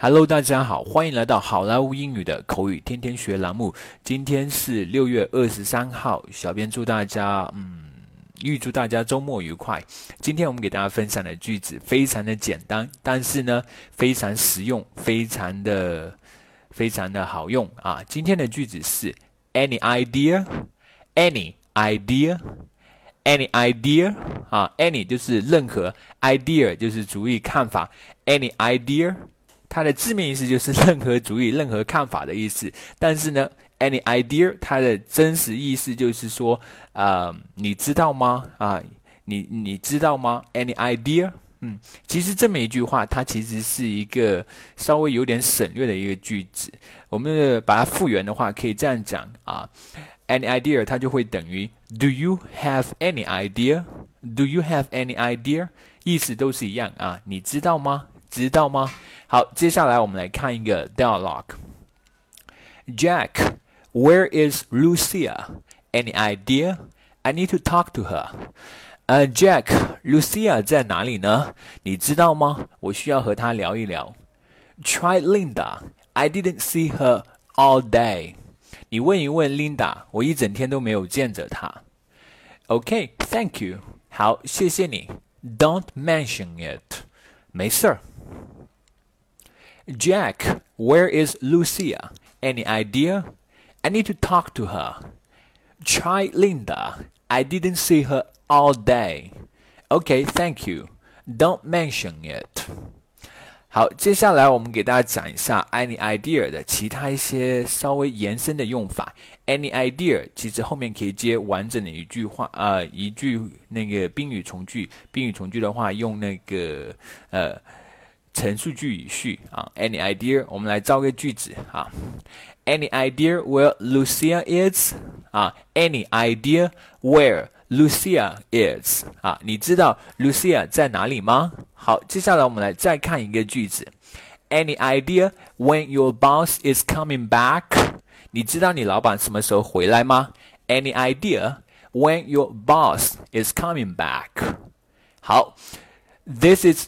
Hello，大家好，欢迎来到好莱坞英语的口语天天学栏目。今天是六月二十三号，小编祝大家，嗯，预祝大家周末愉快。今天我们给大家分享的句子非常的简单，但是呢，非常实用，非常的非常的好用啊。今天的句子是 Any idea？Any idea？Any idea？啊，Any 就是任何，idea 就是主意、看法。Any idea？它的字面意思就是任何主意、任何看法的意思。但是呢，any idea，它的真实意思就是说，呃，你知道吗？啊，你你知道吗？any idea？嗯，其实这么一句话，它其实是一个稍微有点省略的一个句子。我们把它复原的话，可以这样讲啊，any idea，它就会等于 Do you have any idea？Do you have any idea？意思都是一样啊，你知道吗？知道吗？好，接下来我们来看一个 dialogue。Jack, where is Lucia? Any idea? I need to talk to her. 呃、uh,，Jack，Lucia 在哪里呢？你知道吗？我需要和她聊一聊。Try Linda. I didn't see her all day. 你问一问 Linda，我一整天都没有见着她。OK，Thank、okay, you. 好，谢谢你。Don't mention it. 没事儿。 Jack, where is Lucia? Any idea? I need to talk to her. Try Linda. I didn't see her all day. Okay, thank you. Don't mention it. 好，接下来我们给大家讲一下 any idea 的其他一些稍微延伸的用法。any idea 其实后面可以接完整的一句话，呃，一句那个宾语从句。宾语从句的话，用那个呃。 陈述句语序啊，Any idea？我们来造个句子啊，Any idea where Lucia is？啊，Any idea where Lucia is？啊，你知道 Lucia 在哪里吗？好，接下来我们来再看一个句子，Any idea when your boss is coming back？你知道你老板什么时候回来吗？Any idea when your boss is coming back？好，This is